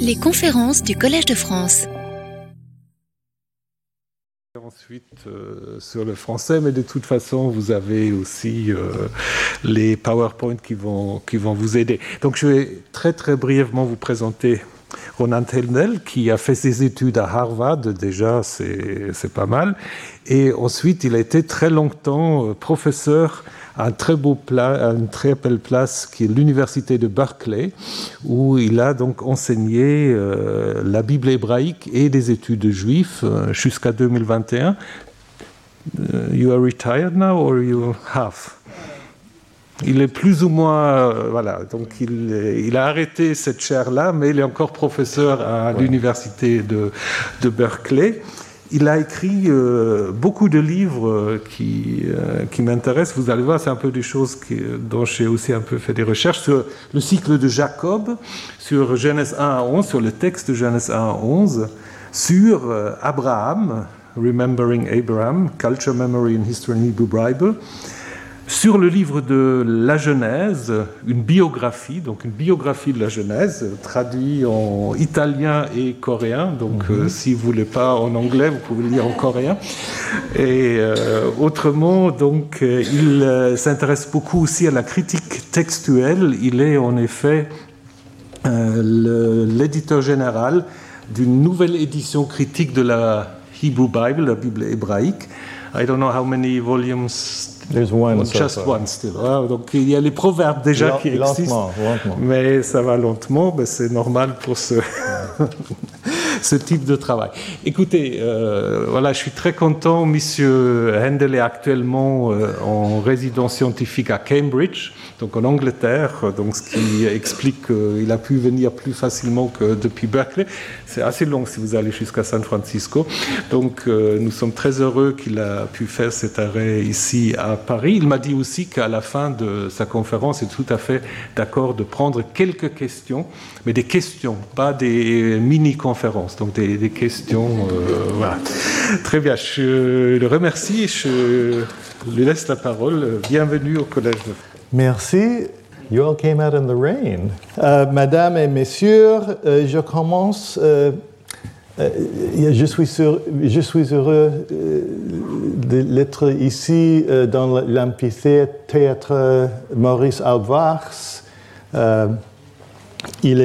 Les conférences du Collège de France. Ensuite euh, sur le français, mais de toute façon, vous avez aussi euh, les PowerPoint qui vont, qui vont vous aider. Donc je vais très très brièvement vous présenter Ronan Tellnel, qui a fait ses études à Harvard, déjà c'est pas mal, et ensuite il a été très longtemps euh, professeur un très beau pla une très belle place qui est l'université de Berkeley, où il a donc enseigné euh, la Bible hébraïque et des études juives euh, jusqu'à 2021. Uh, you are retired now or you have? Il est plus ou moins, euh, voilà, donc il, il, a arrêté cette chaire-là, mais il est encore professeur à ouais. l'université de, de Berkeley il a écrit euh, beaucoup de livres euh, qui, euh, qui m'intéressent. Vous allez voir, c'est un peu des choses dont j'ai aussi un peu fait des recherches sur le cycle de Jacob, sur Genèse 1 à 11, sur le texte de Genèse 1 à 11, sur Abraham, Remembering Abraham, Culture, Memory and History in Hebrew Bible, sur le livre de la Genèse, une biographie, donc une biographie de la Genèse, traduit en italien et coréen. Donc, mm -hmm. euh, si vous voulez pas en anglais, vous pouvez le lire en coréen. Et euh, autrement, donc, euh, il s'intéresse beaucoup aussi à la critique textuelle. Il est en effet l'éditeur général d'une nouvelle édition critique de la Hebrew Bible, la Bible hébraïque. I don't know how many volumes There's one, just so one still. Ah, donc il y a les proverbes déjà L qui existent, lentement, lentement. mais ça va lentement. Mais c'est normal pour ce ce type de travail. Écoutez, euh, voilà, je suis très content. Monsieur Handel est actuellement euh, en résidence scientifique à Cambridge, donc en Angleterre, donc ce qui explique qu'il a pu venir plus facilement que depuis Berkeley. C'est assez long si vous allez jusqu'à San Francisco. Donc euh, nous sommes très heureux qu'il a pu faire cet arrêt ici à Paris. Il m'a dit aussi qu'à la fin de sa conférence, il est tout à fait d'accord de prendre quelques questions, mais des questions, pas des mini-conférences, donc des, des questions. Euh, voilà. Très bien, je le remercie, je lui laisse la parole. Bienvenue au Collège de Merci. You all came out in the rain. Euh, Madame et messieurs, euh, je commence. Euh, je, suis sur, je suis heureux d'être ici dans l'amphithéâtre Maurice Alvars. Il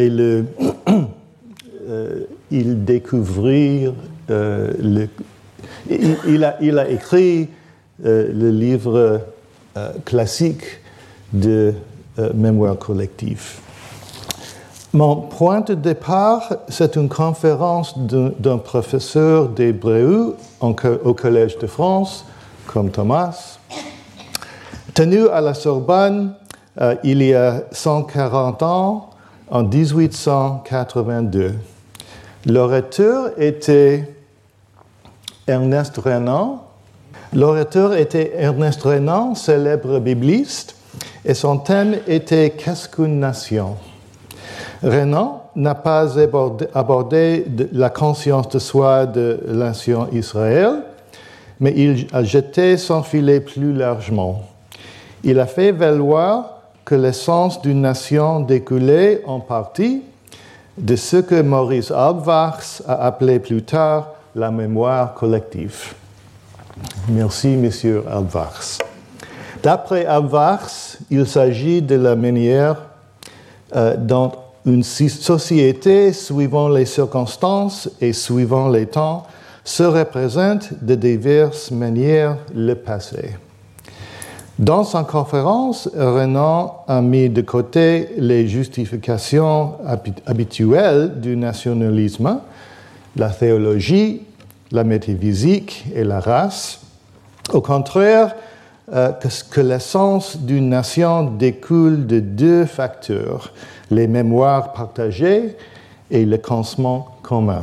a, écrit le livre classique de euh, mémoire collective. Mon point de départ, c'est une conférence d'un professeur d'hébreu au Collège de France, comme Thomas, tenue à la Sorbonne euh, il y a 140 ans, en 1882. L'orateur était Ernest Renan. L'orateur était Ernest Renan, célèbre bibliste et son thème était Qu'est-ce qu'une nation Renan n'a pas abordé, la conscience de soi de la nation Israël, mais il a jeté son filet plus largement. Il a fait valoir que l'essence d'une nation découlait en partie de ce que Maurice Alvars a appelé plus tard la mémoire collective. Merci, Monsieur Alvars. D'après Alvars, il s'agit de la manière euh, dont une société, suivant les circonstances et suivant les temps, se représente de diverses manières le passé. Dans sa conférence, Renan a mis de côté les justifications habituelles du nationalisme, la théologie, la métaphysique et la race. Au contraire, euh, que, l'essence d'une nation découle de deux facteurs, les mémoires partagées et le consement commun.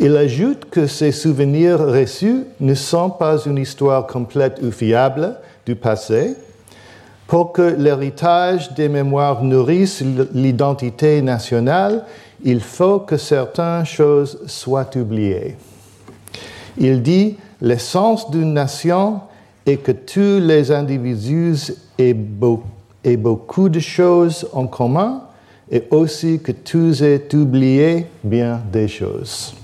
Il ajoute que ces souvenirs reçus ne sont pas une histoire complète ou fiable du passé. Pour que l'héritage des mémoires nourrisse l'identité nationale, il faut que certaines choses soient oubliées. Il dit L'essence d'une nation est que tous les individus aient, beaucoup de choses en commun et aussi que tous aient oublié bien des choses.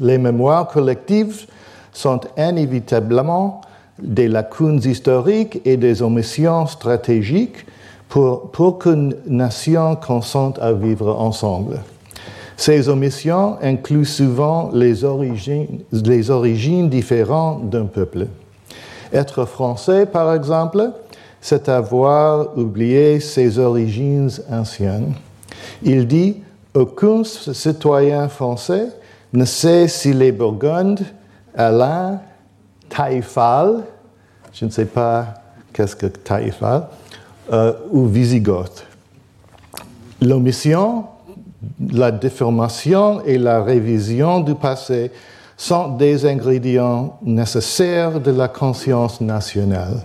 Les mémoires collectives sont inévitablement des lacunes historiques et des omissions stratégiques pour, pour qu'une nation consente à vivre ensemble. Ces omissions incluent souvent les origines, les origines différentes d'un peuple. Être français, par exemple, c'est avoir oublié ses origines anciennes. Il dit Aucun citoyen français ne sait si les Burgondes, Alain, Taïfal, je ne sais pas qu'est-ce que Taïfal, euh, ou Visigoth. L'omission, la déformation et la révision du passé sont des ingrédients nécessaires de la conscience nationale.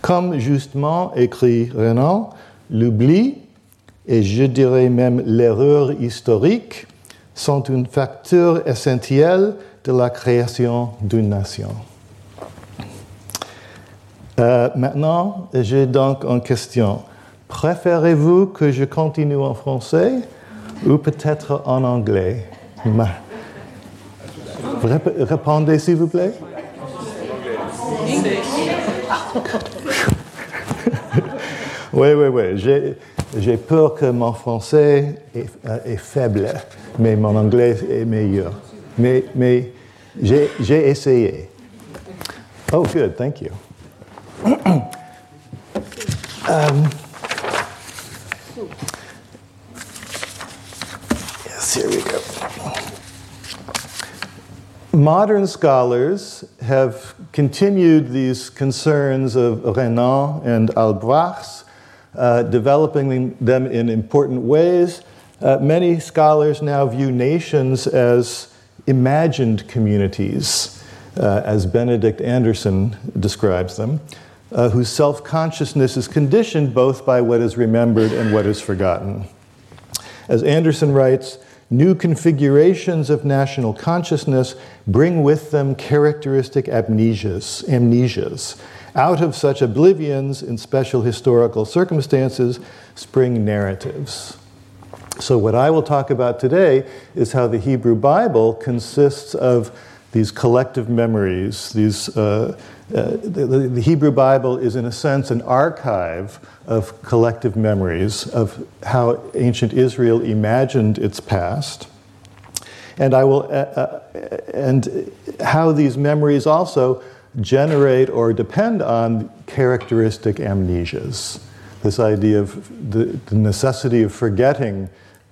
Comme justement écrit Renan, l'oubli, et je dirais même l'erreur historique, sont un facteur essentiel de la création d'une nation. Euh, maintenant, j'ai donc une question. Préférez-vous que je continue en français ou peut-être en anglais? Répondez s'il vous plaît. oui, oui, oui. J'ai peur que mon français est, est, faible, mais mon anglais est meilleur. Mais, mais j'ai essayé. Oh, good, thank you. um, yes, here we go. Modern scholars have continued these concerns of Renan and Halbwachs, uh, developing them in important ways. Uh, many scholars now view nations as imagined communities, uh, as Benedict Anderson describes them uh, whose self consciousness is conditioned both by what is remembered and what is forgotten. As Anderson writes, new configurations of national consciousness bring with them characteristic amnesias, amnesias. Out of such oblivions in special historical circumstances spring narratives. So, what I will talk about today is how the Hebrew Bible consists of these collective memories, these uh, uh, the, the, Hebrew Bible is, in a sense, an archive of collective memories of how ancient Israel imagined its past. And, I will, uh, uh, and how these memories also generate or depend on characteristic amnesias. This idea of the, the necessity of forgetting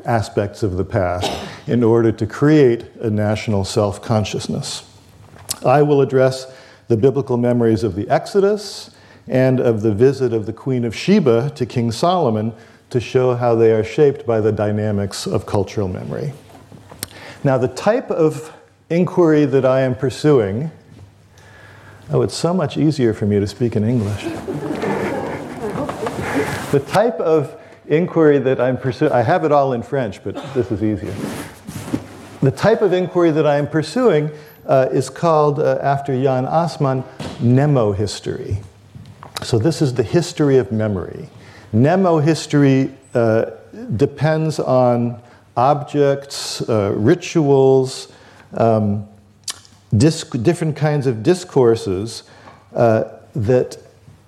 aspects of the past in order to create a national self consciousness. I will address the biblical memories of the Exodus and of the visit of the Queen of Sheba to King Solomon to show how they are shaped by the dynamics of cultural memory. Now, the type of inquiry that I am pursuing, oh, it's so much easier for me to speak in English. the type of inquiry that I'm pursuing, I have it all in French, but this is easier. The type of inquiry that I am pursuing uh, is called, uh, after Jan Assmann, mnemohistory. So, this is the history of memory. Mnemohistory uh, depends on objects, uh, rituals, um, disc- different kinds of discourses uh, that,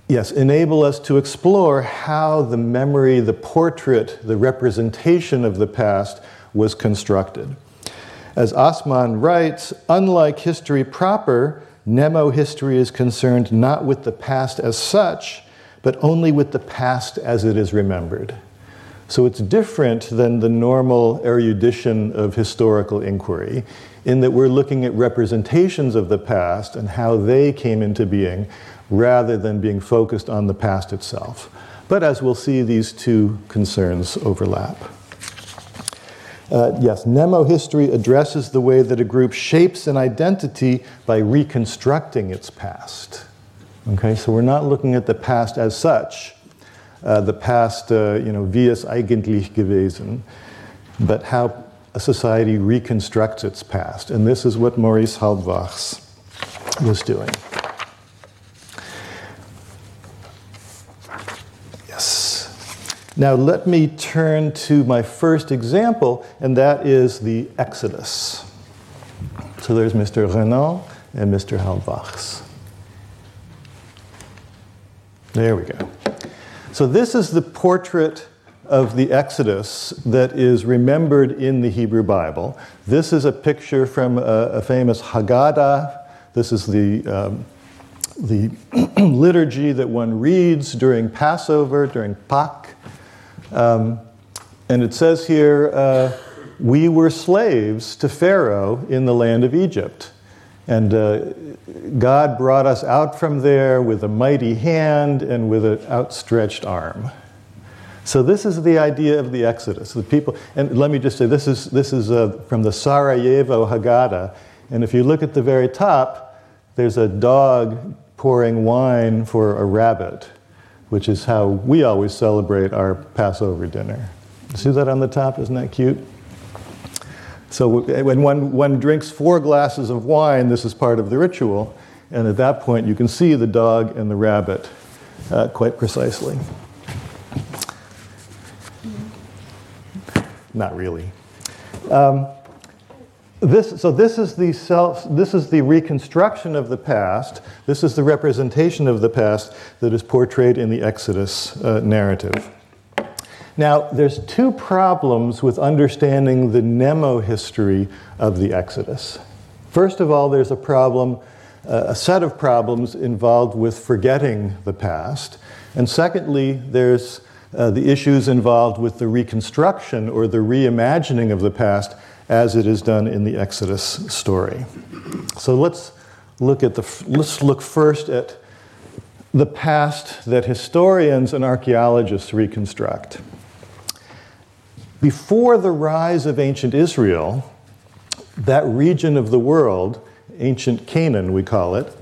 yes, enable us to explore how the memory, the portrait, the representation of the past was constructed. As Assmann writes, unlike history proper, mnemohistory is concerned not with the past as such, but only with the past as it is remembered. So it's different than the normal erudition of historical inquiry, in that we're looking at representations of the past and how they came into being, rather than being focused on the past itself. But as we'll see, these two concerns overlap. Uh, yes, mnemohistory addresses the way that a group shapes an identity by reconstructing its past. Okay, so we're not looking at the past as such, uh, the past, uh, you know, wie es eigentlich gewesen, but how a society reconstructs its past. And this is what Maurice Halbwachs was doing. Now, let me turn to my first example, and that is the Exodus. So there's Mr. Renan and Mr. Halbwachs. There we go. So, this is the portrait of the Exodus that is remembered in the Hebrew Bible. This is a picture from a, a famous Haggadah. This is the, um, the liturgy that one reads during Passover, during Pak. Um, and it says here, uh, we were slaves to Pharaoh in the land of Egypt. And uh, God brought us out from there with a mighty hand and with an outstretched arm. So this is the idea of the Exodus. The people, and let me just say, this is, this is uh, from the Sarajevo Haggadah. And if you look at the very top, there's a dog pouring wine for a rabbit, which is how we always celebrate our Passover dinner. See that on the top? Isn't that cute? So when one, one drinks four glasses of wine, this is part of the ritual. And at that point, you can see the dog and the rabbit uh, quite precisely. Not really. Um, this, so this is the self, this is the reconstruction of the past. This is the representation of the past that is portrayed in the Exodus uh, narrative. Now, there's two problems with understanding the mnemohistory of the Exodus. First of all, there's a problem, uh, a set of problems involved with forgetting the past. And secondly, there's uh, the issues involved with the reconstruction or the reimagining of the past as it is done in the Exodus story. So let's look at the let's look first at the past that historians and archaeologists reconstruct. Before the rise of ancient Israel, that region of the world, ancient Canaan, we call it,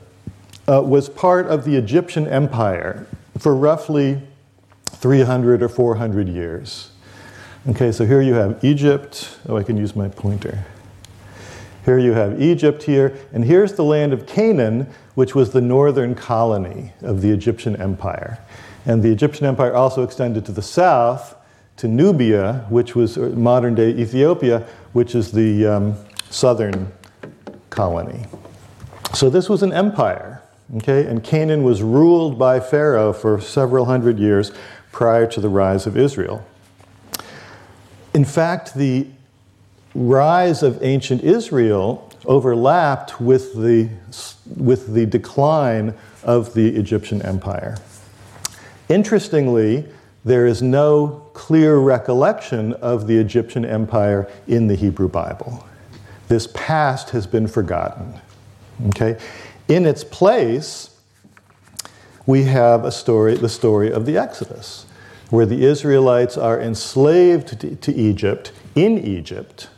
uh, was part of the Egyptian Empire for roughly 300 or 400 years. Okay, so here you have Egypt. Oh, I can use my pointer. Here you have Egypt here, and here's the land of Canaan, which was the northern colony of the Egyptian Empire. And the Egyptian Empire also extended to the south to Nubia, which was uh, modern day Ethiopia, which is the um, southern colony. So this was an empire, okay? And Canaan was ruled by Pharaoh for several hundred years prior to the rise of Israel. In fact, the rise of ancient Israel overlapped with the, with the decline of the Egyptian empire. Interestingly, there is no clear recollection of the Egyptian empire in the Hebrew Bible. This past has been forgotten. Okay? In its place, we have a story, the story of the Exodus, where the Israelites are enslaved to, Egypt in Egypt.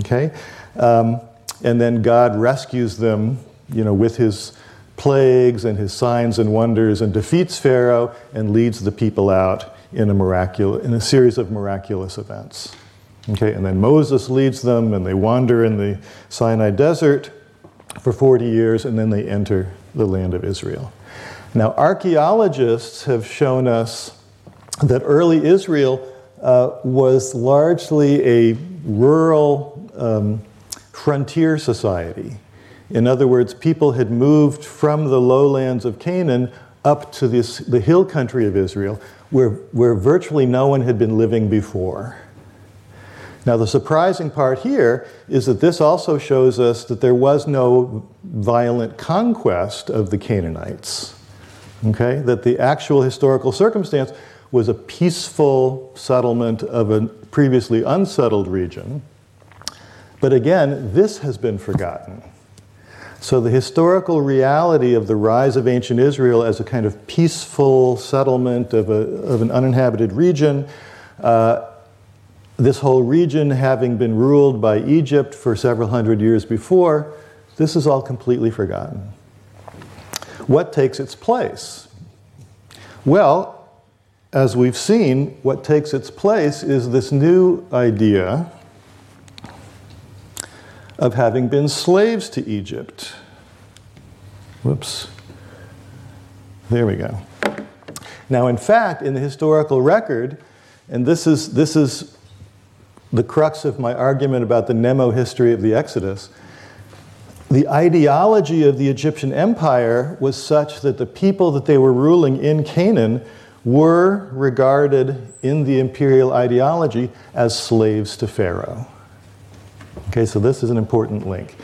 Okay? Um, and then God rescues them, you know, with his plagues and his signs and wonders and defeats Pharaoh and leads the people out in a, miraculous, in a series of miraculous events. Okay, and then Moses leads them and they wander in the Sinai desert for 40 years and then they enter the land of Israel. Now, archaeologists have shown us that early Israel uh, was largely a rural um, frontier society. In other words, people had moved from the lowlands of Canaan up to this, the hill country of Israel, where, where virtually no one had been living before. Now, the surprising part here is that this also shows us that there was no violent conquest of the Canaanites. Okay? That the actual historical circumstance was a peaceful settlement of a previously unsettled region. But again, this has been forgotten. So, the historical reality of the rise of ancient Israel as a kind of peaceful settlement of, a, of an uninhabited region, uh, this whole region having been ruled by Egypt for several hundred years before, this is all completely forgotten. What takes its place? Well, as we've seen, what takes its place is this new idea of having been slaves to Egypt. Whoops. There we go. Now, in fact, in the historical record, and this is, this is the crux of my argument about the mnemohistory of the Exodus. The ideology of the Egyptian empire was such that the people that they were ruling in Canaan were regarded in the imperial ideology as slaves to Pharaoh. Okay, so this is an important link.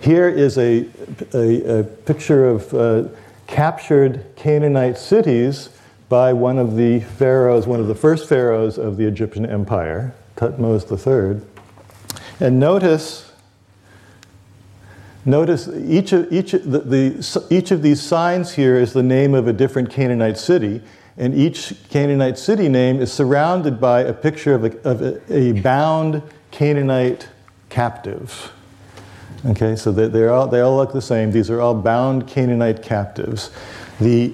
Here is a, a, a picture of uh, captured Canaanite cities by one of the pharaohs, one of the first pharaohs of the Egyptian empire, Thutmose III. And notice, notice each of, each, the, the, each of these signs here is the name of a different Canaanite city, and each Canaanite city name is surrounded by a picture of a, of a, a bound Canaanite captive. Okay, so they, all, they all look the same. These are all bound Canaanite captives. The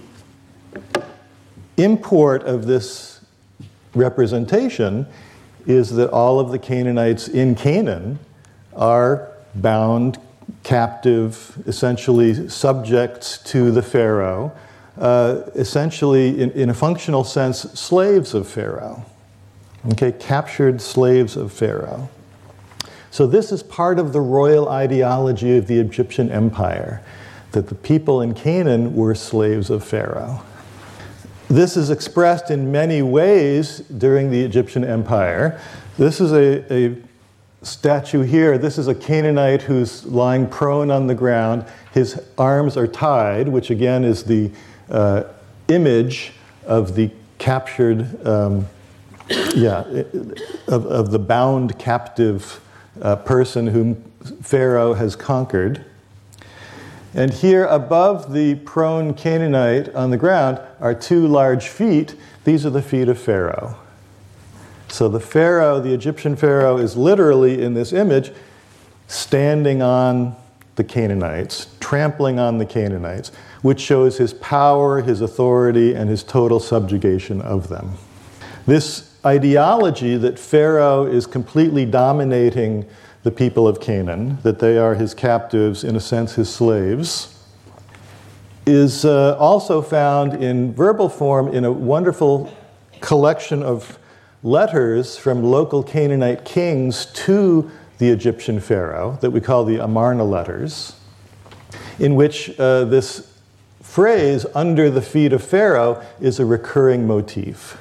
import of this representation is that all of the Canaanites in Canaan are bound, captive, essentially subjects to the Pharaoh, uh, essentially, in, in a functional sense, slaves of Pharaoh. Okay, captured slaves of Pharaoh. So, this is part of the royal ideology of the Egyptian empire that the people in Canaan were slaves of Pharaoh. This is expressed in many ways during the Egyptian empire. This is a, a statue here. This is a Canaanite who's lying prone on the ground. His arms are tied, which again is the uh, image of the captured, um, yeah, of, of the bound captive uh, person whom Pharaoh has conquered. And here above the prone Canaanite on the ground are two large feet. These are the feet of Pharaoh. So the Pharaoh, the Egyptian Pharaoh, is literally in this image standing on the Canaanites, trampling on the Canaanites, which shows his power, his authority, and his total subjugation of them. This ideology that Pharaoh is completely dominating the people of Canaan, that they are his captives, in a sense, his slaves, is uh, also found in verbal form in a wonderful collection of letters from local Canaanite kings to the Egyptian Pharaoh that we call the Amarna letters, in which uh, this phrase, under the feet of Pharaoh, is a recurring motif.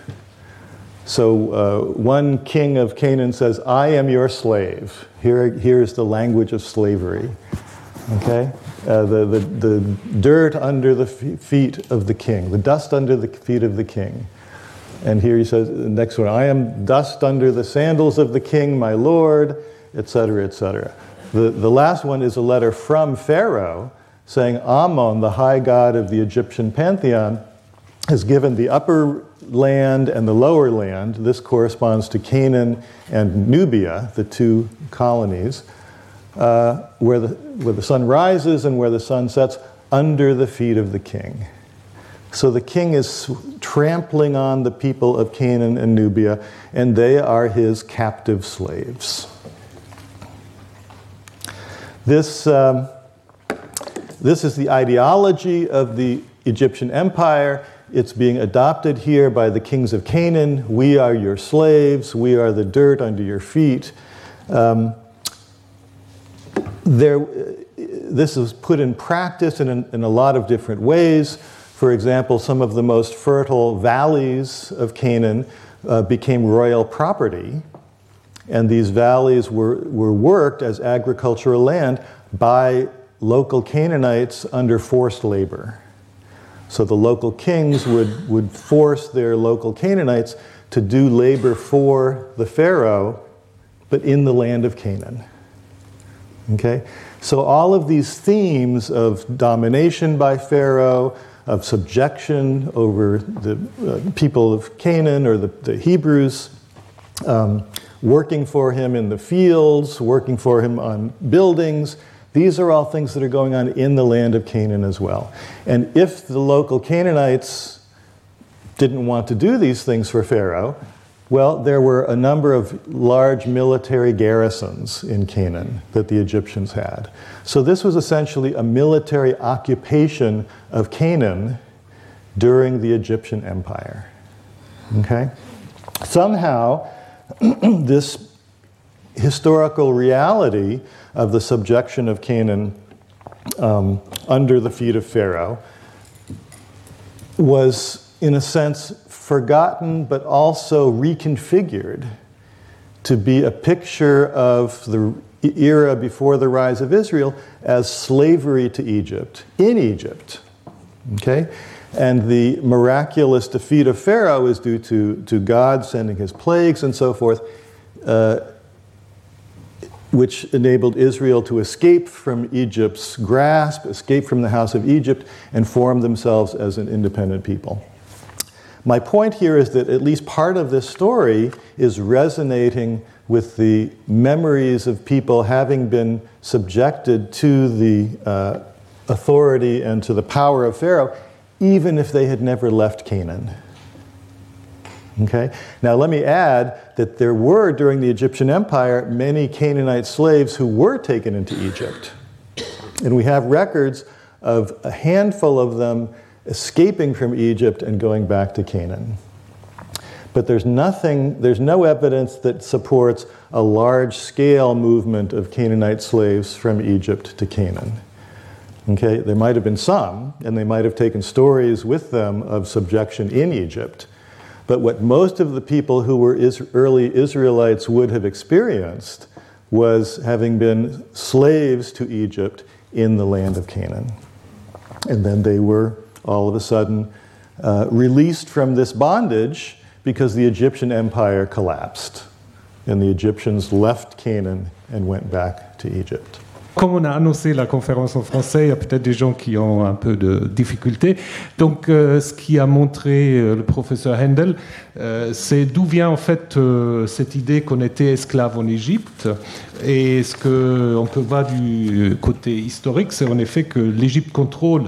So uh, one king of Canaan says, I am your slave. Here, here's the language of slavery. Okay? Uh, the, the, the dirt under the feet of the king, the dust under the feet of the king. And here he says, the next one, I am dust under the sandals of the king, my lord, etc., etc. The, the last one is a letter from Pharaoh saying, Ammon, the high god of the Egyptian pantheon, has given the upper land and the lower land. This corresponds to Canaan and Nubia, the two colonies, uh, where, the, where the sun rises and where the sun sets under the feet of the king. So the king is trampling on the people of Canaan and Nubia, and they are his captive slaves. This, um, this is the ideology of the Egyptian empire it's being adopted here by the kings of Canaan. We are your slaves. We are the dirt under your feet. Um, there, this is put in practice in, in a lot of different ways. For example, some of the most fertile valleys of Canaan uh, became royal property. And these valleys were, were worked as agricultural land by local Canaanites under forced labor. So the local kings would, would force their local Canaanites to do labor for the Pharaoh, but in the land of Canaan. Okay? So all of these themes of domination by Pharaoh, of subjection over the uh, people of Canaan or the, the Hebrews, um, working for him in the fields, working for him on buildings, these are all things that are going on in the land of Canaan as well. And if the local Canaanites didn't want to do these things for Pharaoh, well, there were a number of large military garrisons in Canaan that the Egyptians had. So this was essentially a military occupation of Canaan during the Egyptian Empire. Okay? somehow, this historical reality of the subjection of Canaan um, under the feet of Pharaoh was, in a sense, forgotten but also reconfigured to be a picture of the era before the rise of Israel as slavery to Egypt, in Egypt. Okay? And the miraculous defeat of Pharaoh is due to, to God sending his plagues and so forth, uh, which enabled Israel to escape from Egypt's grasp, escape from the house of Egypt, and form themselves as an independent people. My point here is that at least part of this story is resonating with the memories of people having been subjected to the uh, authority and to the power of Pharaoh even if they had never left Canaan. Okay? Now, let me add that there were, during the Egyptian Empire, many Canaanite slaves who were taken into Egypt. And we have records of a handful of them escaping from Egypt and going back to Canaan. But there's nothing, there's no evidence that supports a large scale movement of Canaanite slaves from Egypt to Canaan. Okay, there might have been some, and they might have taken stories with them of subjection in Egypt. But what most of the people who were early Israelites would have experienced was having been slaves to Egypt in the land of Canaan. And then they were all of a sudden uh, released from this bondage because the Egyptian empire collapsed. And the Egyptians left Canaan and went back to Egypt. Comme on a annoncé la conférence en français, il y a peut-être des gens qui ont un peu de difficultés. Donc, euh, ce qui a montré euh, le professeur Handel, euh, c'est d'où vient en fait cette idée qu'on était esclave en Égypte. Et ce qu'on peut voir du côté historique, c'est en effet que l'Égypte contrôle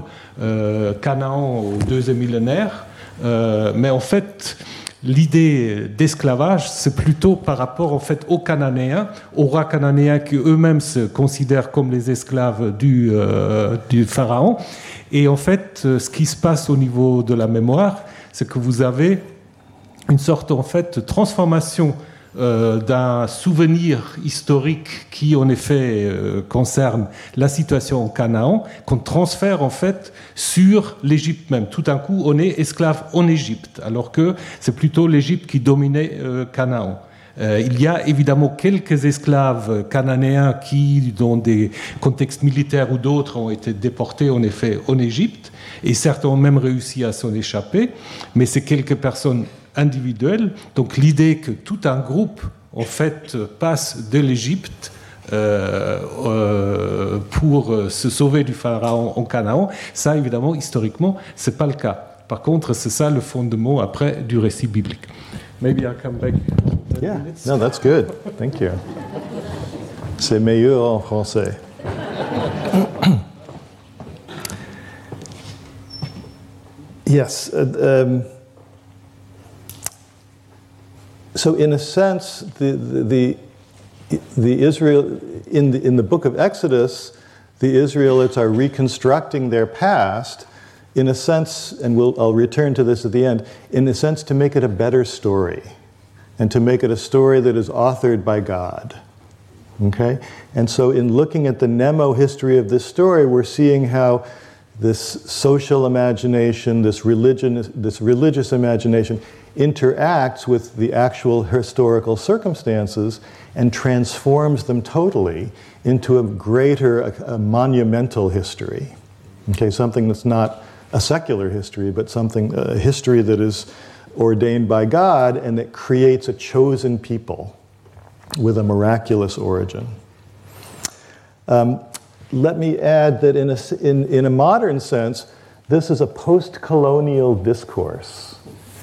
Canaan au deuxième millénaire. mais en fait, l'idée d'esclavage, c'est plutôt par rapport en fait aux Cananéens, aux rois cananéens qui eux-mêmes se considèrent comme les esclaves du, euh, du pharaon. Et en fait, ce qui se passe au niveau de la mémoire, c'est que vous avez une sorte en fait de transformation euh, d'un souvenir historique qui, en effet, euh, concerne la situation en Canaan, qu'on transfère en fait sur l'Égypte même. Tout d'un coup, on est esclave en Égypte, alors que c'est plutôt l'Égypte qui dominait euh, Canaan. il y a évidemment quelques esclaves cananéens qui, dans des contextes militaires ou d'autres, ont été déportés en effet en Égypte, et certains ont même réussi à s'en échapper, mais c'est quelques personnes individuelle. Donc l'idée que tout un groupe, en fait, passe de l'Égypte euh, euh, pour se sauver du pharaon en Canaan, ça, évidemment, historiquement, c'est pas le cas. Par contre, c'est ça le fondement après du récit biblique. Maybe I'll come back. Yeah, no, that's good. Thank you. C'est meilleur en français. yes. Uh, um, so in a sense, the, the, the, Israel, in the, in the book of Exodus, the Israelites are reconstructing their past in a sense, and we'll, I'll return to this at the end, in a sense to make it a better story and to make it a story that is authored by God. Okay? And so, in looking at the mnemohistory of this story, we're seeing how this social imagination, this, religion, this religious imagination, interacts with the actual historical circumstances and transforms them totally into a greater, a, a monumental history. Okay, something that's not a secular history, but something, a history that is ordained by God and that creates a chosen people with a miraculous origin. Um, let me add that in a, in, in a modern sense, this is a post colonial discourse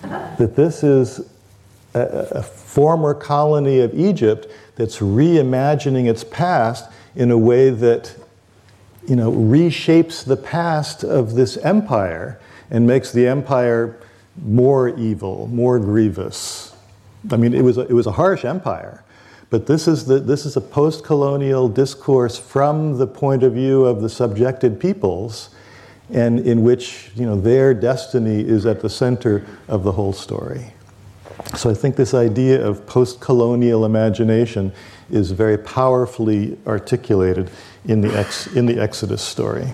that this is a, a former colony of Egypt that's reimagining its past in a way that you know, reshapes the past of this empire and makes the empire more evil, more grievous. I mean, it was a, it was a harsh empire, but this is, the, this is a post colonial discourse from the point of view of the subjected peoples and in which you know, their destiny is at the center of the whole story. So I think this idea of post colonial imagination is very powerfully articulated in the, ex, in the Exodus story.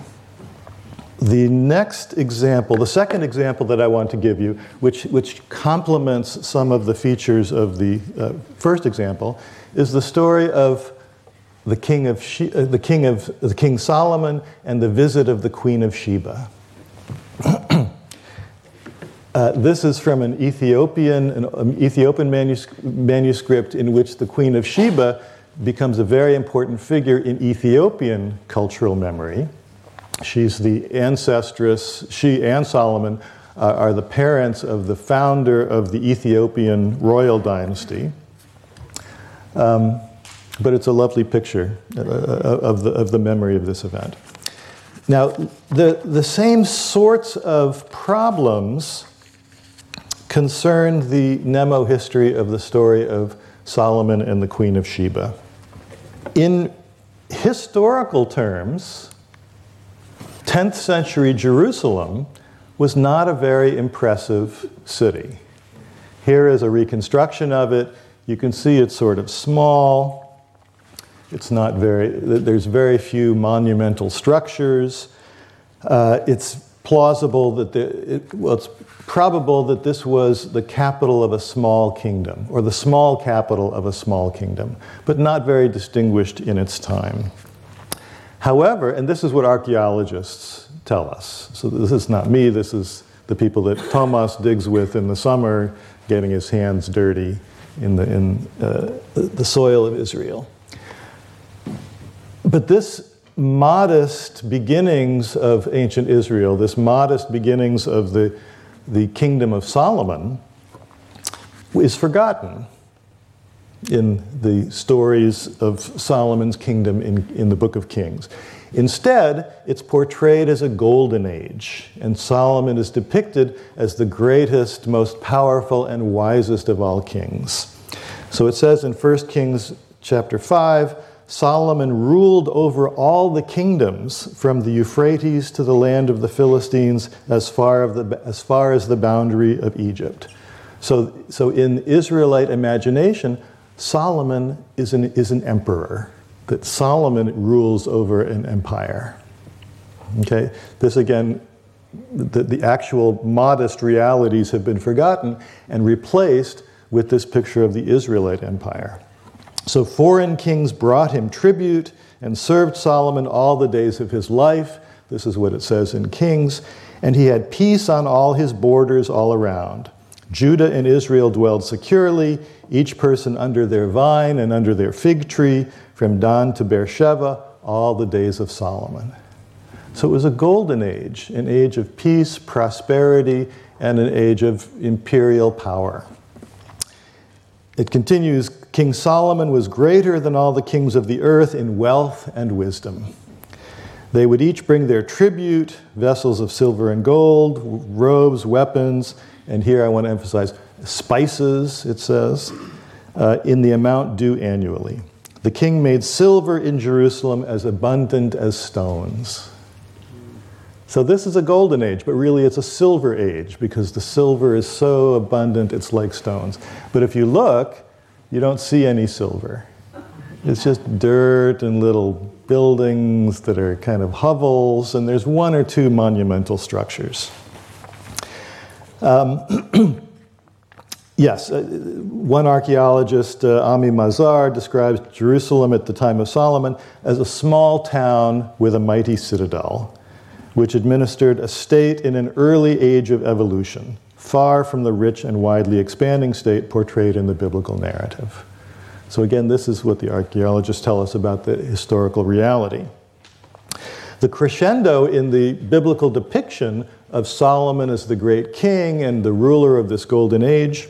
The next example, the second example that I want to give you, which, which complements some of the features of the uh, first example, is the story of the king of she- uh, the king of the king Solomon and the visit of the queen of Sheba. Uh, this is from an Ethiopian, an, um, Ethiopian manus- manuscript in which the Queen of Sheba becomes a very important figure in Ethiopian cultural memory. She's the ancestress, she and Solomon uh, are the parents of the founder of the Ethiopian royal dynasty. Um, but it's a lovely picture uh, uh of, the, of the memory of this event. Now, the, the same sorts of problems concerned the mnemohistory of the story of Solomon and the Queen of Sheba. In historical terms, 10th century Jerusalem was not a very impressive city. Here is a reconstruction of it. You can see it's sort of small. It's not very, there's very few monumental structures. Uh, it's plausible that the, it, well, it's probable that this was the capital of a small kingdom, or the small capital of a small kingdom, but not very distinguished in its time. However, and this is what archaeologists tell us, so this is not me, this is the people that Thomas digs with in the summer, getting his hands dirty in the, in, uh, the soil of Israel. But this modest beginnings of ancient Israel, this modest beginnings of the the kingdom of Solomon is forgotten in the stories of Solomon's kingdom in, in the book of Kings. Instead, it's portrayed as a golden age, and Solomon is depicted as the greatest, most powerful, and wisest of all kings. So it says in 1 Kings chapter 5 Solomon ruled over all the kingdoms from the Euphrates to the land of the Philistines as far, the, as, far as the boundary of Egypt. So, so in Israelite imagination, Solomon is an, is an emperor, that Solomon rules over an empire. Okay? This again, the, the actual modest realities have been forgotten and replaced with this picture of the Israelite empire. So foreign kings brought him tribute and served Solomon all the days of his life. This is what it says in Kings. And he had peace on all his borders all around. Judah and Israel dwelled securely, each person under their vine and under their fig tree, from Dan to Beersheba, all the days of Solomon. So it was a golden age, an age of peace, prosperity, and an age of imperial power. It continues King Solomon was greater than all the kings of the earth in wealth and wisdom. They would each bring their tribute vessels of silver and gold, robes, weapons, and here I want to emphasize spices, it says, uh, in the amount due annually. The king made silver in Jerusalem as abundant as stones. So this is a golden age, but really it's a silver age because the silver is so abundant it's like stones. But if you look, you don't see any silver. It's just dirt and little buildings that are kind of hovels, and there's one or two monumental structures. Um, yes, uh, one archaeologist, uh, Amihai Mazar, describes Jerusalem at the time of Solomon as a small town with a mighty citadel which administered a state in an early age of evolution, far from the rich and widely expanding state portrayed in the biblical narrative. So, again, this is what the archaeologists tell us about the historical reality. The crescendo in the biblical depiction of Solomon as the great king and the ruler of this golden age,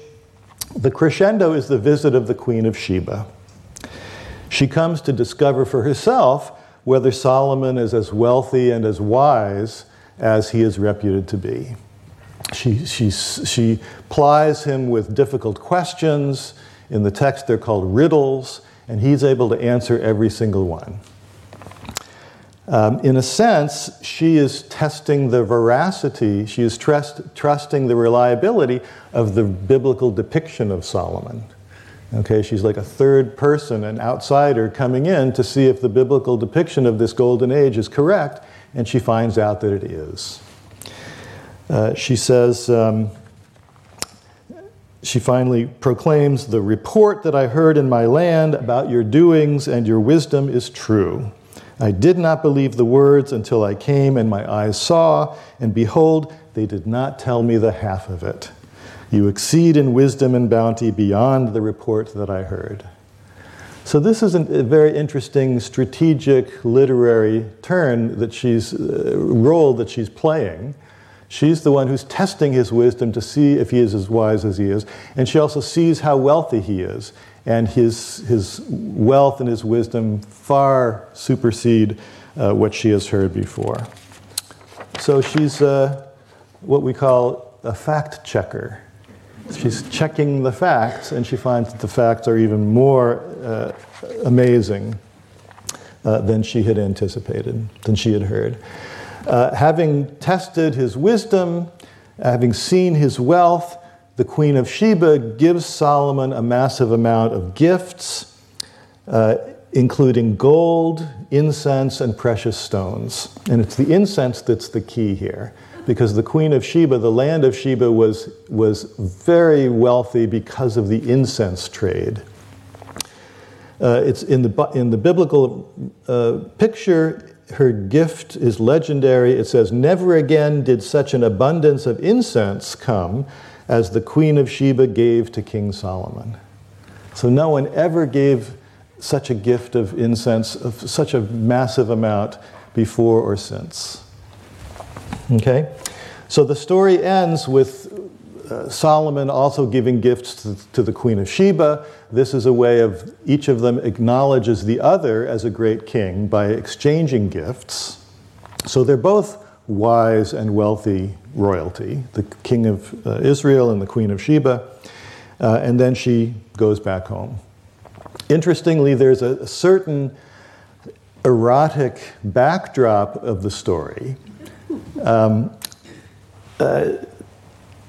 the crescendo is the visit of the Queen of Sheba. She comes to discover for herself whether Solomon is as wealthy and as wise as he is reputed to be. She, she, she plies him with difficult questions. In the text, they're called riddles, and he's able to answer every single one. Um, in a sense, she is testing the veracity, she is trust, trusting the reliability of the biblical depiction of Solomon. Okay, she's like a third person, an outsider coming in to see if the biblical depiction of this golden age is correct, and she finds out that it is. Uh, she says, um, she finally proclaims, The report that I heard in my land about your doings and your wisdom is true. I did not believe the words until I came and my eyes saw, and behold, they did not tell me the half of it. You exceed in wisdom and bounty beyond the report that I heard. So, this is a very interesting strategic literary turn that she's, uh, role that she's playing. She's the one who's testing his wisdom to see if he is as wise as he is. And she also sees how wealthy he is and his, his wealth and his wisdom far supersede uh, what she has heard before. So she's uh, what we call a fact checker. She's checking the facts, and she finds that the facts are even more uh, amazing uh, than she had anticipated, than she had heard. Uh, having tested his wisdom, having seen his wealth, the Queen of Sheba gives Solomon a massive amount of gifts, uh, including gold, incense, and precious stones. And it's the incense that's the key here, because the Queen of Sheba, the land of Sheba, was, was very wealthy because of the incense trade. Uh, it's in the, in the biblical uh, picture, her gift is legendary. It says, Never again did such an abundance of incense come as the Queen of Sheba gave to King Solomon. So no one ever gave such a gift of incense of such a massive amount before or since. Okay? So the story ends with uh, Solomon also giving gifts to, to, the Queen of Sheba. This is a way of each of them acknowledges the other as a great king by exchanging gifts. So they're both wise and wealthy royalty, the king of uh, Israel and the queen of Sheba, uh, and then she goes back home. Interestingly, there's a, a certain erotic backdrop of the story. Um, uh,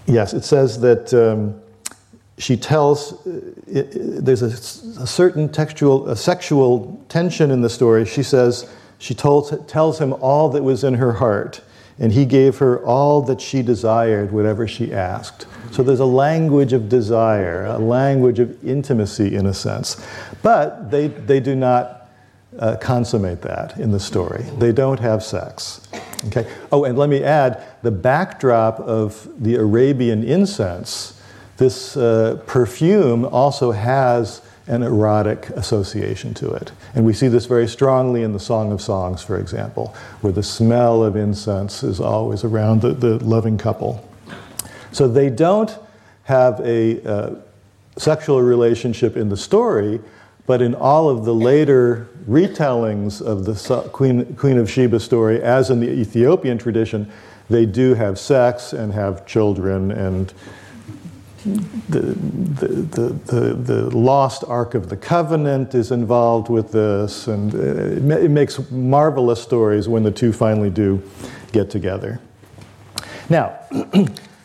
yes, it says that um, she tells, uh, it, it, there's a, a, certain textual, a sexual tension in the story. She says, she told, tells him all that was in her heart and he gave her all that she desired, whatever she asked. So there's a language of desire, a language of intimacy in a sense. But they, they do not uh, consummate that in the story. They don't have sex. Okay? Oh, and let me add the backdrop of the Arabian incense, this uh, perfume also has an erotic association to it. And we see this very strongly in the Song of Songs, for example, where the smell of incense is always around the, the loving couple. So they don't have a uh, sexual relationship in the story, but in all of the later retellings of the Queen, Queen of Sheba story, as in the Ethiopian tradition, they do have sex and have children and the, the, the, the, lost Ark of the Covenant is involved with this, and it, it makes marvelous stories when the two finally do get together. Now,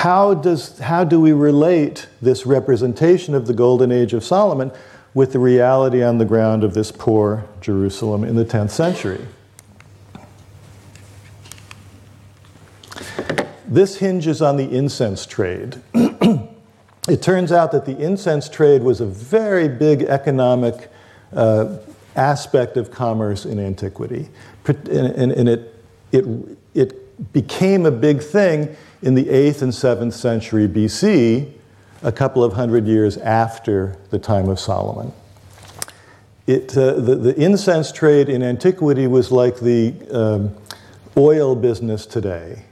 how, does, how do we relate this representation of the golden age of Solomon with the reality on the ground of this poor Jerusalem in the 10th century? This hinges on the incense trade. it turns out that the incense trade was a very big economic uh, aspect of commerce in antiquity. And, and, and, it, it, it became a big thing in the 8th and 7th century BC, a couple of hundred years after the time of Solomon. It, uh, the, the, incense trade in antiquity was like the um, oil business today.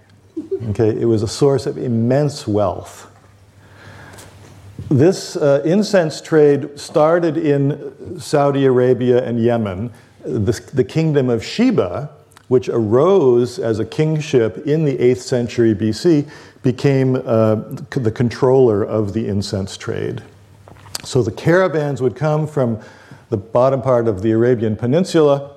Okay, it was a source of immense wealth. This uh, incense trade started in Saudi Arabia and Yemen. The, the kingdom of Sheba, which arose as a kingship in the 8th century BC, became uh, the controller of the incense trade. So the caravans would come from the bottom part of the Arabian Peninsula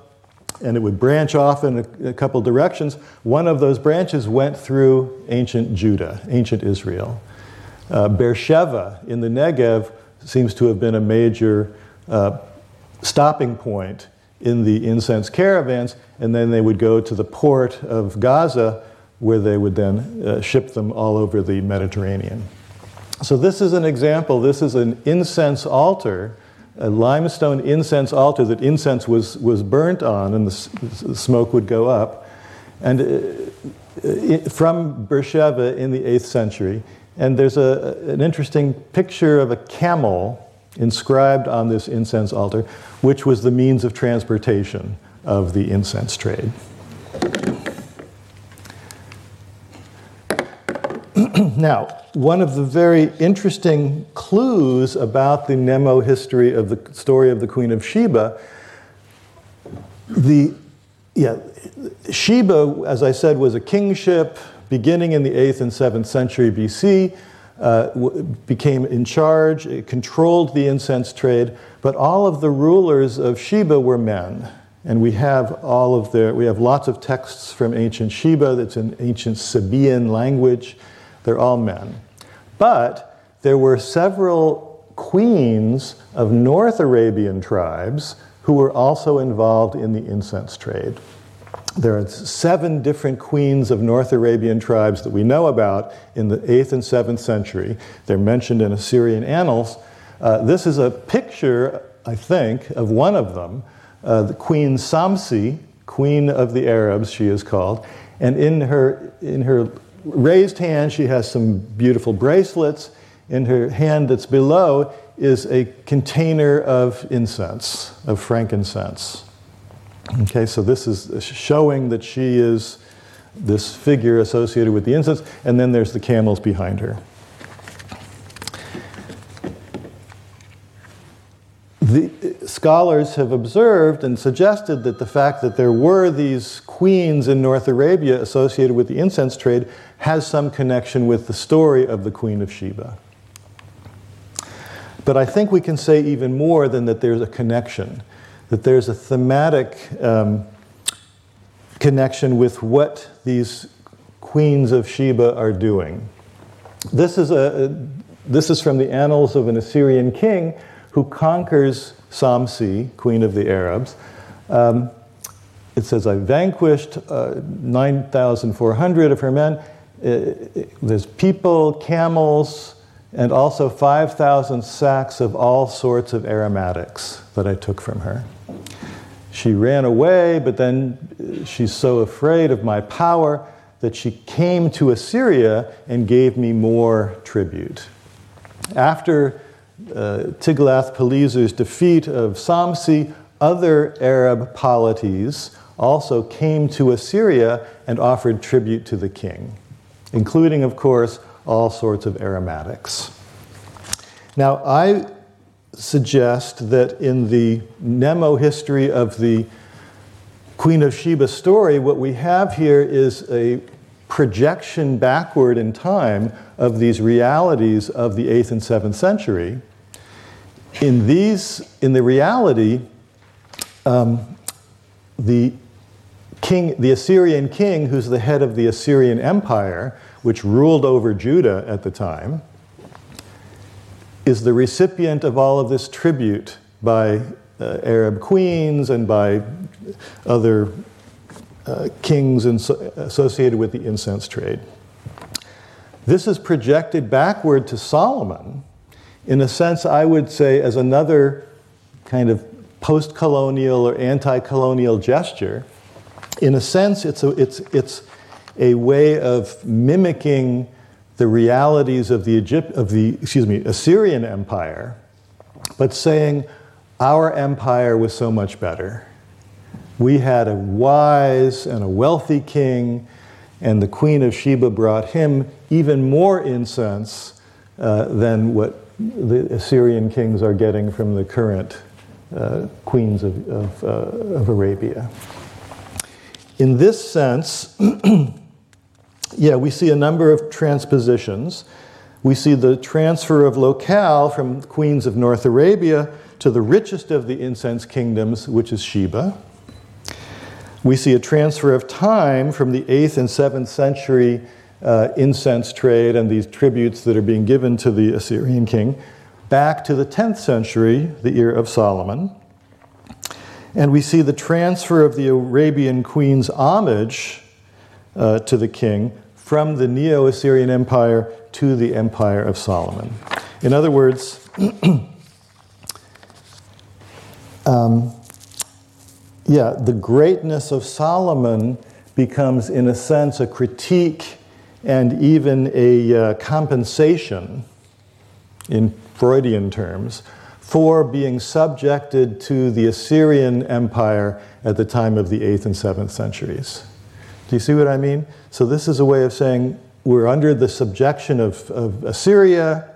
and it would branch off in a, a couple directions. One of those branches went through ancient Judah, ancient Israel. Uh, Beersheba in the Negev seems to have been a major uh, stopping point in the incense caravans, and then they would go to the port of Gaza, where they would then uh, ship them all over the Mediterranean. So, this is an example. This is an incense altar, a limestone incense altar that incense was, was burnt on, and the, the smoke would go up. And uh, it, from Beersheba in the 8th century. And there's a, an interesting picture of a camel inscribed on this incense altar, which was the means of transportation of the incense trade. now, one of the very interesting clues about the mnemohistory of the story of the Queen of Sheba, the yeah, Sheba, as I said, was a kingship beginning in the 8th and 7th century BC uh, became in charge, controlled the incense trade, but all of the rulers of Sheba were men. And we have all of their, we have lots of texts from ancient Sheba that's in ancient Sabaean language. They're all men. But there were several queens of North Arabian tribes who were also involved in the incense trade there are seven different queens of North Arabian tribes that we know about in the 8th and 7th century. They're mentioned in Assyrian annals. Uh, this is a picture, I think, of one of them, uh, the Queen Samsi, Queen of the Arabs, she is called. And in her, in her raised hand, she has some beautiful bracelets. In her hand that's below is a container of incense, of frankincense. Okay, so this is showing that she is this figure associated with the incense, and then there's the camels behind her. The scholars have observed and suggested that the fact that there were these queens in North Arabia associated with the incense trade has some connection with the story of the Queen of Sheba. But I think we can say even more than that there's a connection that there's a thematic um, connection with what these queens of Sheba are doing. This is, a, this is from the annals of an Assyrian king who conquers Samsi, queen of the Arabs. Um, it says, I vanquished uh, 9,400 of her men. Uh, there's people, camels, and also 5,000 sacks of all sorts of aromatics that I took from her. She ran away, but then she's so afraid of my power that she came to Assyria and gave me more tribute. After uh, Tiglath-Pileser's defeat of Samsi, other Arab polities also came to Assyria and offered tribute to the king, including, of course, all sorts of aromatics. Now, I suggest that in the mnemohistory of the Queen of Sheba story, what we have here is a projection backward in time of these realities of the 8th and 7th century. In these, in the reality, um, the king, the Assyrian king, who's the head of the Assyrian Empire, which ruled over Judah at the time, is the recipient of all of this tribute by uh, Arab queens and by other uh, kings associated with the incense trade. This is projected backward to Solomon, in a sense, I would say, as another kind of post colonial or anti colonial gesture. In a sense, it's a, it's, it's a way of mimicking the realities of the, Egypt, of the excuse me, Assyrian Empire, but saying our empire was so much better. We had a wise and a wealthy king, and the Queen of Sheba brought him even more incense uh, than what the Assyrian kings are getting from the current uh, queens of, of, uh, of Arabia. In this sense, yeah, we see a number of transpositions. We see the transfer of locale from queens of North Arabia to the richest of the incense kingdoms, which is Sheba. We see a transfer of time from the 8th and 7th century uh, incense trade and these tributes that are being given to the Assyrian king back to the 10th century, the year of Solomon. And we see the transfer of the Arabian queen's homage uh, to the king from the Neo Assyrian Empire to the Empire of Solomon. In other words, um, yeah, the greatness of Solomon becomes, in a sense, a critique and even a uh, compensation in Freudian terms for being subjected to the Assyrian Empire at the time of the 8th and 7th centuries. Do you see what I mean? So, this is a way of saying we're under the subjection of, of Assyria.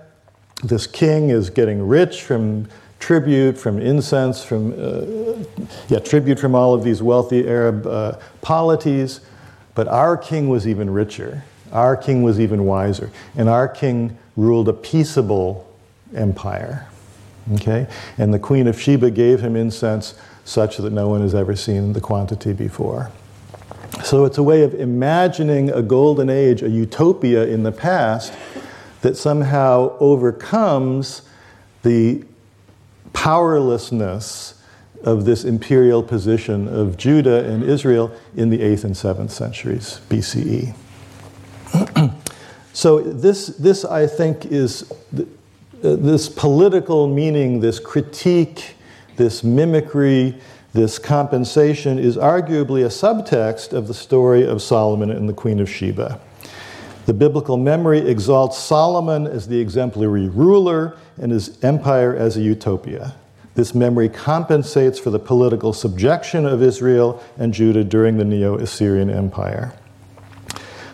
This king is getting rich from tribute, from incense, from uh, yeah, tribute from all of these wealthy Arab uh, polities. But our king was even richer. Our king was even wiser. And our king ruled a peaceable empire. Okay? And the Queen of Sheba gave him incense such that no one has ever seen the quantity before. So it's a way of imagining a golden age, a utopia in the past that somehow overcomes the powerlessness of this imperial position of Judah and Israel in the 8th and 7th centuries BCE. so, this, this, I think, is uh, this political meaning, this critique, this mimicry, this compensation is arguably a subtext of the story of Solomon and the Queen of Sheba. The biblical memory exalts Solomon as the exemplary ruler and his empire as a utopia. This memory compensates for the political subjection of Israel and Judah during the Neo Assyrian Empire.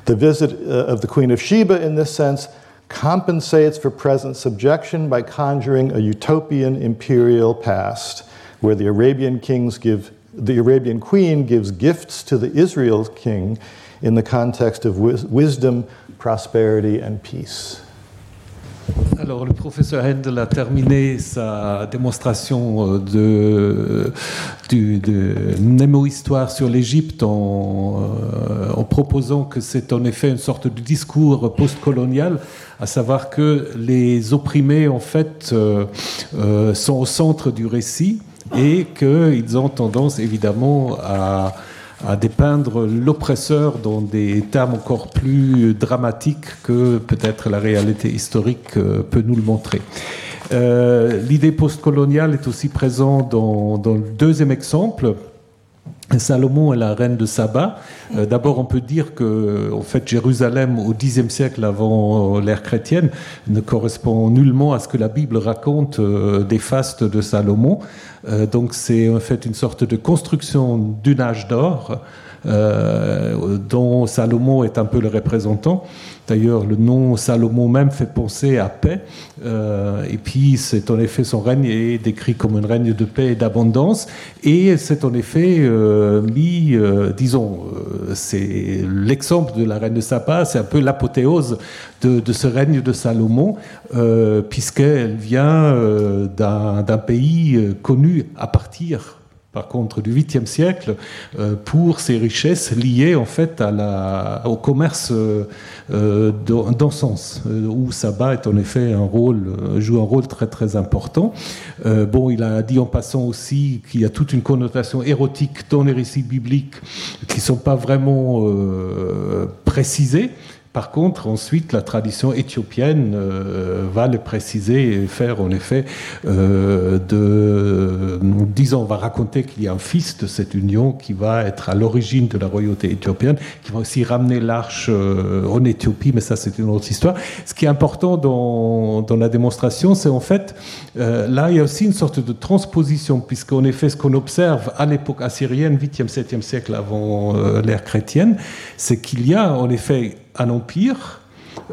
The visit uh, of the Queen of Sheba, in this sense, compensates for present subjection by conjuring a utopian imperial past where the Arabian queen gives gifts to the Israel king in the context of wisdom, prosperity and peace. Alors, le professeur Handel a terminé sa démonstration euh, de, de, némo-histoire sur l'Égypte en, euh, en, proposant que c'est en effet une sorte de discours postcolonial, à savoir que les opprimés, en fait, euh sont au centre du récit et qu'ils ont tendance, évidemment, à dépeindre l'oppresseur dans des termes encore plus dramatiques que peut-être la réalité historique euh, peut nous le montrer. Euh, L'idée postcoloniale est aussi présente dans, dans, le deuxième exemple. Salomon est la reine de Saba. Euh, D'abord, on peut dire que, en fait, Jérusalem au Xe siècle avant l'ère chrétienne ne correspond nullement à ce que la Bible raconte euh, des fastes de Salomon. Euh, donc c'est en fait une sorte de construction d'une âge d'or dont Salomon est un peu le représentant. D'ailleurs, le nom Salomon même fait penser à paix. Euh, et puis, c'est en effet son règne est décrit comme un règne de paix et d'abondance. Et c'est en effet euh, mis, euh, disons, c'est l'exemple de la reine de Saba, c'est un peu l'apothéose de, de, ce règne de Salomon, puisqu'elle vient d'un pays connu à partir par contre, du 8e siècle, euh, pour ses richesses liées en fait au commerce euh, euh d'encens, où Saba joue un rôle très très important. Bon, il a dit en passant aussi qu'il y a toute une connotation érotique dans les récits bibliques qui ne sont pas vraiment précisés. Par contre, ensuite, la tradition éthiopienne euh, va le préciser et faire en effet euh, de, disons, on va raconter qu'il y a un fils de cette union qui va être à l'origine de la royauté éthiopienne, qui va aussi ramener l'arche euh, en Éthiopie, mais ça c'est une autre histoire. Ce qui est important dans, dans la démonstration, c'est en fait, euh, là il y a aussi une sorte de transposition, puisqu'en effet ce qu'on observe à l'époque assyrienne, 8e, 7e siècle avant euh, l'ère chrétienne, c'est qu'il y a en effet un empire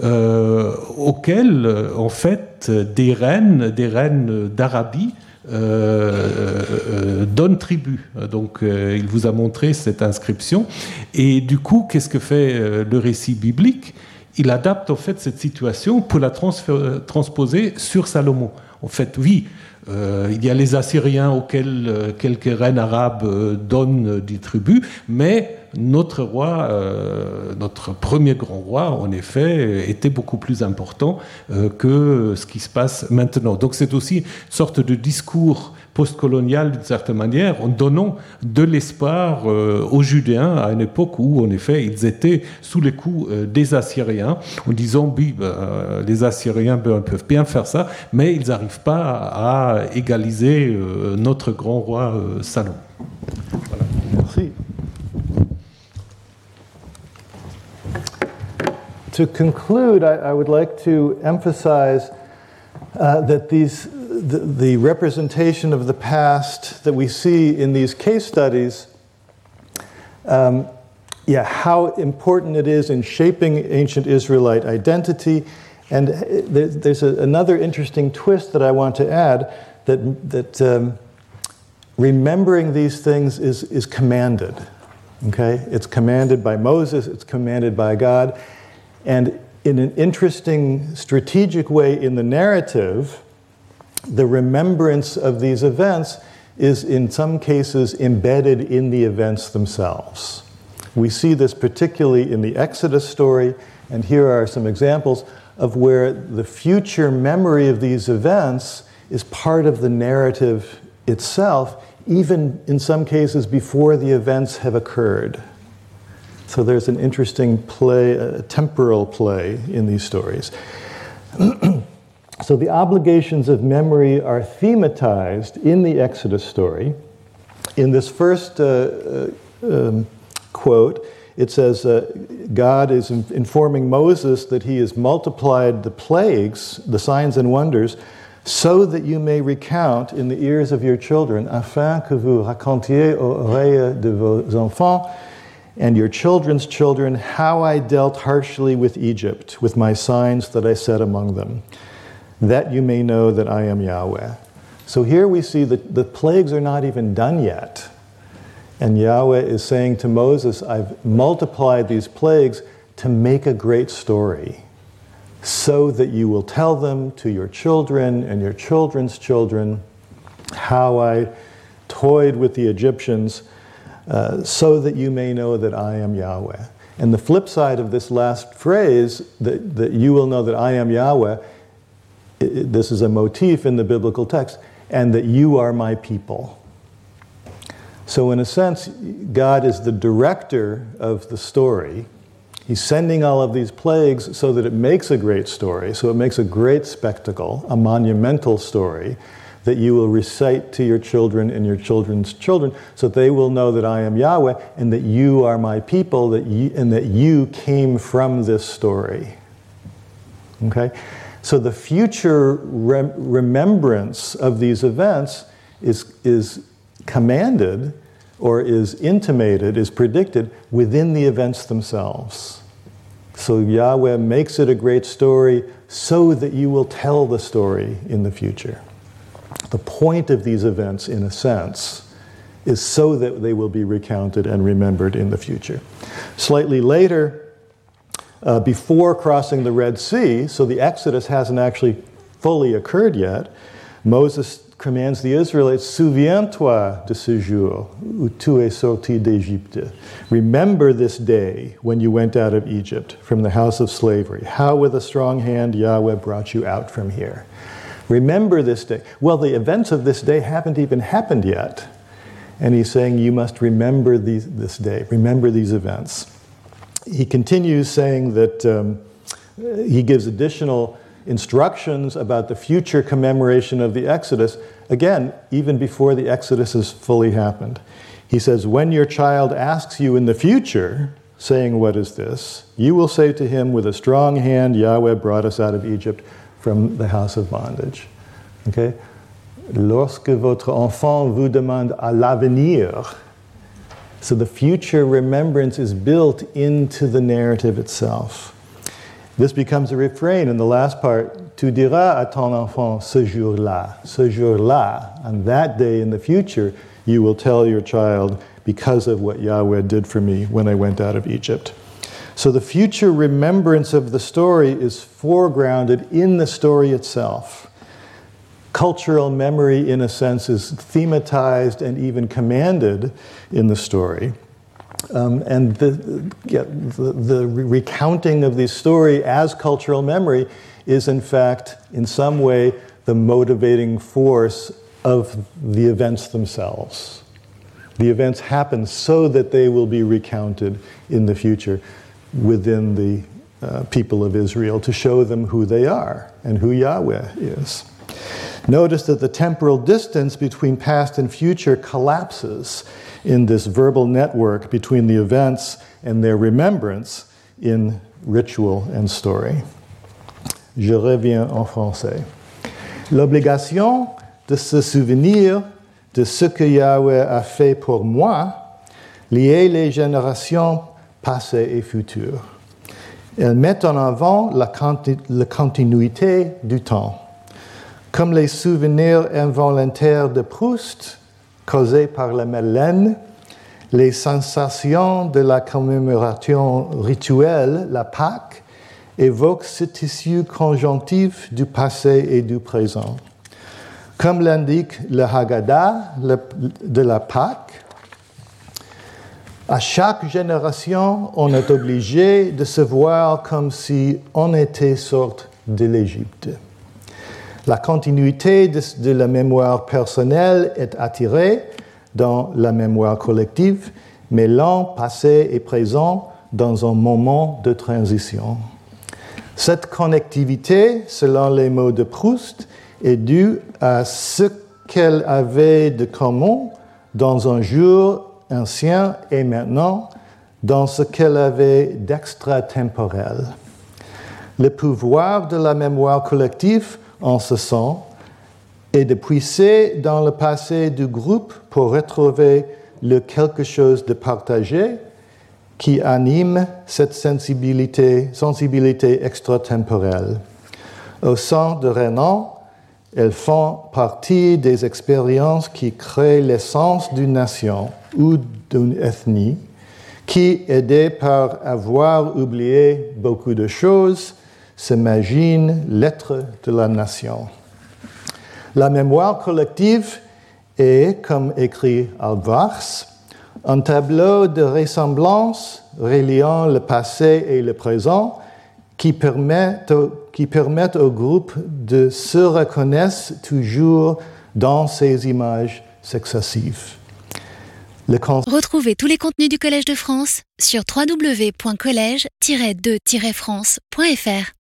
euh, auquel, euh, en fait, des reines, des reines d'Arabie euh, euh, donnent tribut. Donc, euh, il vous a montré cette inscription. Et du coup, qu'est-ce que fait le récit biblique? Il adapte en fait cette situation pour la transposer sur Salomon En fait, oui, il y a les Assyriens auxquels quelques reines arabes donnent des tribus, mais notre roi, euh, notre premier grand roi, en effet, était beaucoup plus important euh, que ce qui se passe maintenant. Donc c'est aussi une sorte de discours postcolonial d'une certaine manière, en donnant de l'espoir euh, aux Judéens à une époque où, en effet, ils étaient sous les coups des Assyriens, en disant, oui, ben, les Assyriens ben, peuvent bien faire ça, mais ils n'arrivent pas à égaliser notre grand roi Salomon. Voilà. Merci. To conclude, I, I would like to emphasize uh, that these the, the representation of the past that we see in these case studies, um, yeah, how important it is in shaping ancient Israelite identity. And there's a, another interesting twist that I want to add that, that um, remembering these things is, is commanded. Okay? It's commanded by Moses, it's commanded by God. And in an interesting strategic way in the narrative, the remembrance of these events is in some cases embedded in the events themselves. We see this particularly in the Exodus story, and here are some examples of where the future memory of these events is part of the narrative itself, even in some cases before the events have occurred. So there's an interesting play, a temporal play in these stories. So the obligations of memory are thematized in the Exodus story. In this first uh, uh, um, quote, it says, uh, God is informing Moses that he has multiplied the plagues, the signs and wonders, so that you may recount in the ears of your children, afin que vous racontiez aux oreilles de vos enfants and your children's children how I dealt harshly with Egypt, with my signs that I set among them that you may know that I am Yahweh. So here we see that the plagues are not even done yet. And Yahweh is saying to Moses, I've multiplied these plagues to make a great story, so that you will tell them to your children and your children's children how I toyed with the Egyptians, uh, so that you may know that I am Yahweh. And the flip side of this last phrase, that, that you will know that I am Yahweh, this is a motif in the biblical text, and that you are my people. So, in a sense, God is the director of the story. He's sending all of these plagues so that it makes a great story, so it makes a great spectacle, a monumental story that you will recite to your children and your children's children, so they will know that I am Yahweh and that you are my people, that you, and that you came from this story. Okay? So the future rem- remembrance of these events is, is commanded or is intimated, is predicted within the events themselves. So Yahweh makes it a great story so that you will tell the story in the future. The point of these events, in a sense, is so that they will be recounted and remembered in the future. Slightly later, uh, before crossing the Red Sea, so the Exodus hasn't actually fully occurred yet, Moses commands the Israelites, Souviens-toi de ce jour où tu es sorti d'Égypte. Remember this day when you went out of Egypt from the house of slavery. How with a strong hand Yahweh brought you out from here. Remember this day. Well, the events of this day haven't even happened yet. And he's saying, You must remember these, this day, remember these events he continues saying that um, he gives additional instructions about the future commemoration of the Exodus, again, even before the Exodus has fully happened. He says, When your child asks you in the future, saying, What is this? you will say to him, With a strong hand, Yahweh brought us out of Egypt from the house of bondage. Okay? Lorsque votre enfant vous demande à l'avenir, so the future remembrance is built into the narrative itself. This becomes a refrain in the last part. Tu diras à ton enfant ce jour-là, ce jour-là, on that day in the future, you will tell your child because of what Yahweh did for me when I went out of Egypt. So the future remembrance of the story is foregrounded in the story itself. cultural memory, in a sense, is thematized and even commanded in the story. Um, and the, yeah, the, the, recounting of the story as cultural memory is, in fact, in some way, the motivating force of the events themselves. The events happen so that they will be recounted in the future within the uh, people of Israel to show them who they are and who Yahweh is. Notice that the temporal distance between past and future collapses in this verbal network between the events and their remembrance in ritual and story. Je reviens en français. L'obligation de se souvenir de ce que Yahweh a fait pour moi lier les générations passées et futures. Elle met en avant la, la continuité du temps. Comme les souvenirs involontaires de Proust, causés par la Madeleine, les sensations de la commémoration rituelle, la Pâque, évoquent ce tissu conjonctif du passé et du présent. Comme l'indique le Haggadah de la Pâque, à chaque génération, on est obligé de se voir comme si on était sorte de l'Égypte. La continuité de, la mémoire personnelle est attirée dans la mémoire collective, mêlant passé et présent dans un moment de transition. Cette connectivité, selon les mots de Proust, est due à ce qu'elle avait de commun dans un jour ancien et maintenant dans ce qu'elle avait d'extratemporel. Le pouvoir de la mémoire collective en ce sens est de puiser dans le passé du groupe pour retrouver le quelque chose de partagé qui anime cette sensibilité, sensibilité extratemporelle. Au sein de Renan, elles font partie des expériences qui créent l'essence d'une nation ou d'une ethnie qui, aidée par avoir oublié beaucoup de choses, s'imagine l'être de la nation. La mémoire collective est, comme écrit Alvars, un tableau de ressemblance reliant le passé et le présent qui permettent, qui permettent au groupe de se reconnaître toujours dans ces images successives. Retrouvez tous les contenus du Collège de France sur www.colège-2-france.fr.